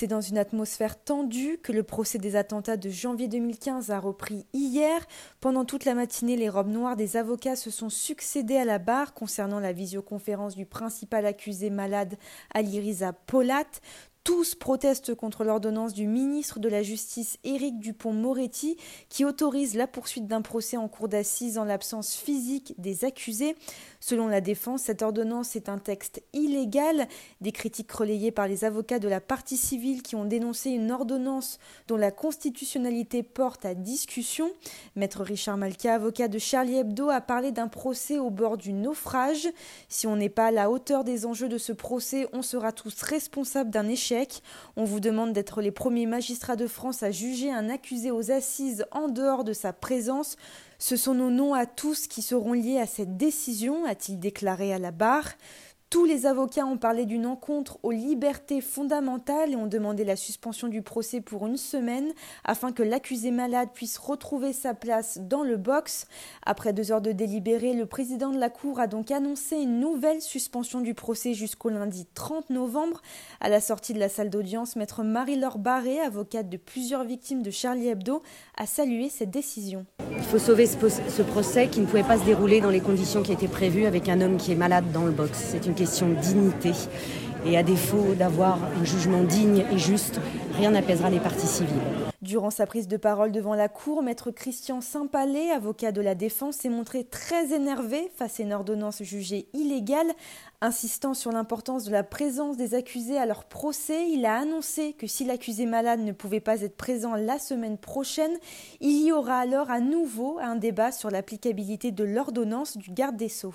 C'est dans une atmosphère tendue que le procès des attentats de janvier 2015 a repris hier. Pendant toute la matinée, les robes noires des avocats se sont succédés à la barre concernant la visioconférence du principal accusé malade Aliriza Polat. Tous protestent contre l'ordonnance du ministre de la Justice Éric Dupont-Moretti qui autorise la poursuite d'un procès en cour d'assises en l'absence physique des accusés. Selon la défense, cette ordonnance est un texte illégal. Des critiques relayées par les avocats de la partie civile qui ont dénoncé une ordonnance dont la constitutionnalité porte à discussion. Maître Richard Malka, avocat de Charlie Hebdo, a parlé d'un procès au bord du naufrage. Si on n'est pas à la hauteur des enjeux de ce procès, on sera tous responsables d'un échec. On vous demande d'être les premiers magistrats de France à juger un accusé aux assises en dehors de sa présence. Ce sont nos noms à tous qui seront liés à cette décision, a-t-il déclaré à la barre. Tous les avocats ont parlé d'une encontre aux libertés fondamentales et ont demandé la suspension du procès pour une semaine afin que l'accusé malade puisse retrouver sa place dans le box. Après deux heures de délibéré, le président de la Cour a donc annoncé une nouvelle suspension du procès jusqu'au lundi 30 novembre. À la sortie de la salle d'audience, maître Marie-Laure Barré, avocate de plusieurs victimes de Charlie Hebdo, a salué cette décision. Il faut sauver ce, procès qui ne pouvait pas se dérouler dans les conditions qui étaient prévues avec un homme qui est malade dans le box. C'est une question de dignité. Et à défaut d'avoir un jugement digne et juste, rien n'apaisera les parties civiles. Durant sa prise de parole devant la Cour, maître Christian Saint-Palais, avocat de la défense, s'est montré très énervé face à une ordonnance jugée illégale. Insistant sur l'importance de la présence des accusés à leur procès, il a annoncé que si l'accusé malade ne pouvait pas être présent la semaine prochaine, il y aura alors à nouveau un débat sur l'applicabilité de l'ordonnance du garde des Sceaux.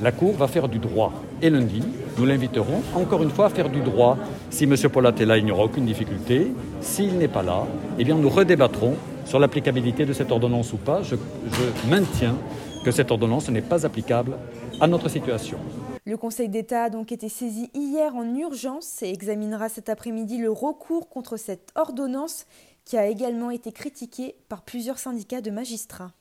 La Cour va faire du droit. Et lundi, nous l'inviterons encore une fois à faire du droit. Si M. Polat est là, il n'y aura aucune difficulté. S'il n'est pas là, eh bien, nous redébattrons sur l'applicabilité de cette ordonnance ou pas. Je, je maintiens que cette ordonnance n'est pas applicable à notre situation. Le Conseil d'État a donc été saisi hier en urgence et examinera cet après-midi le recours contre cette ordonnance qui a également été critiquée par plusieurs syndicats de magistrats.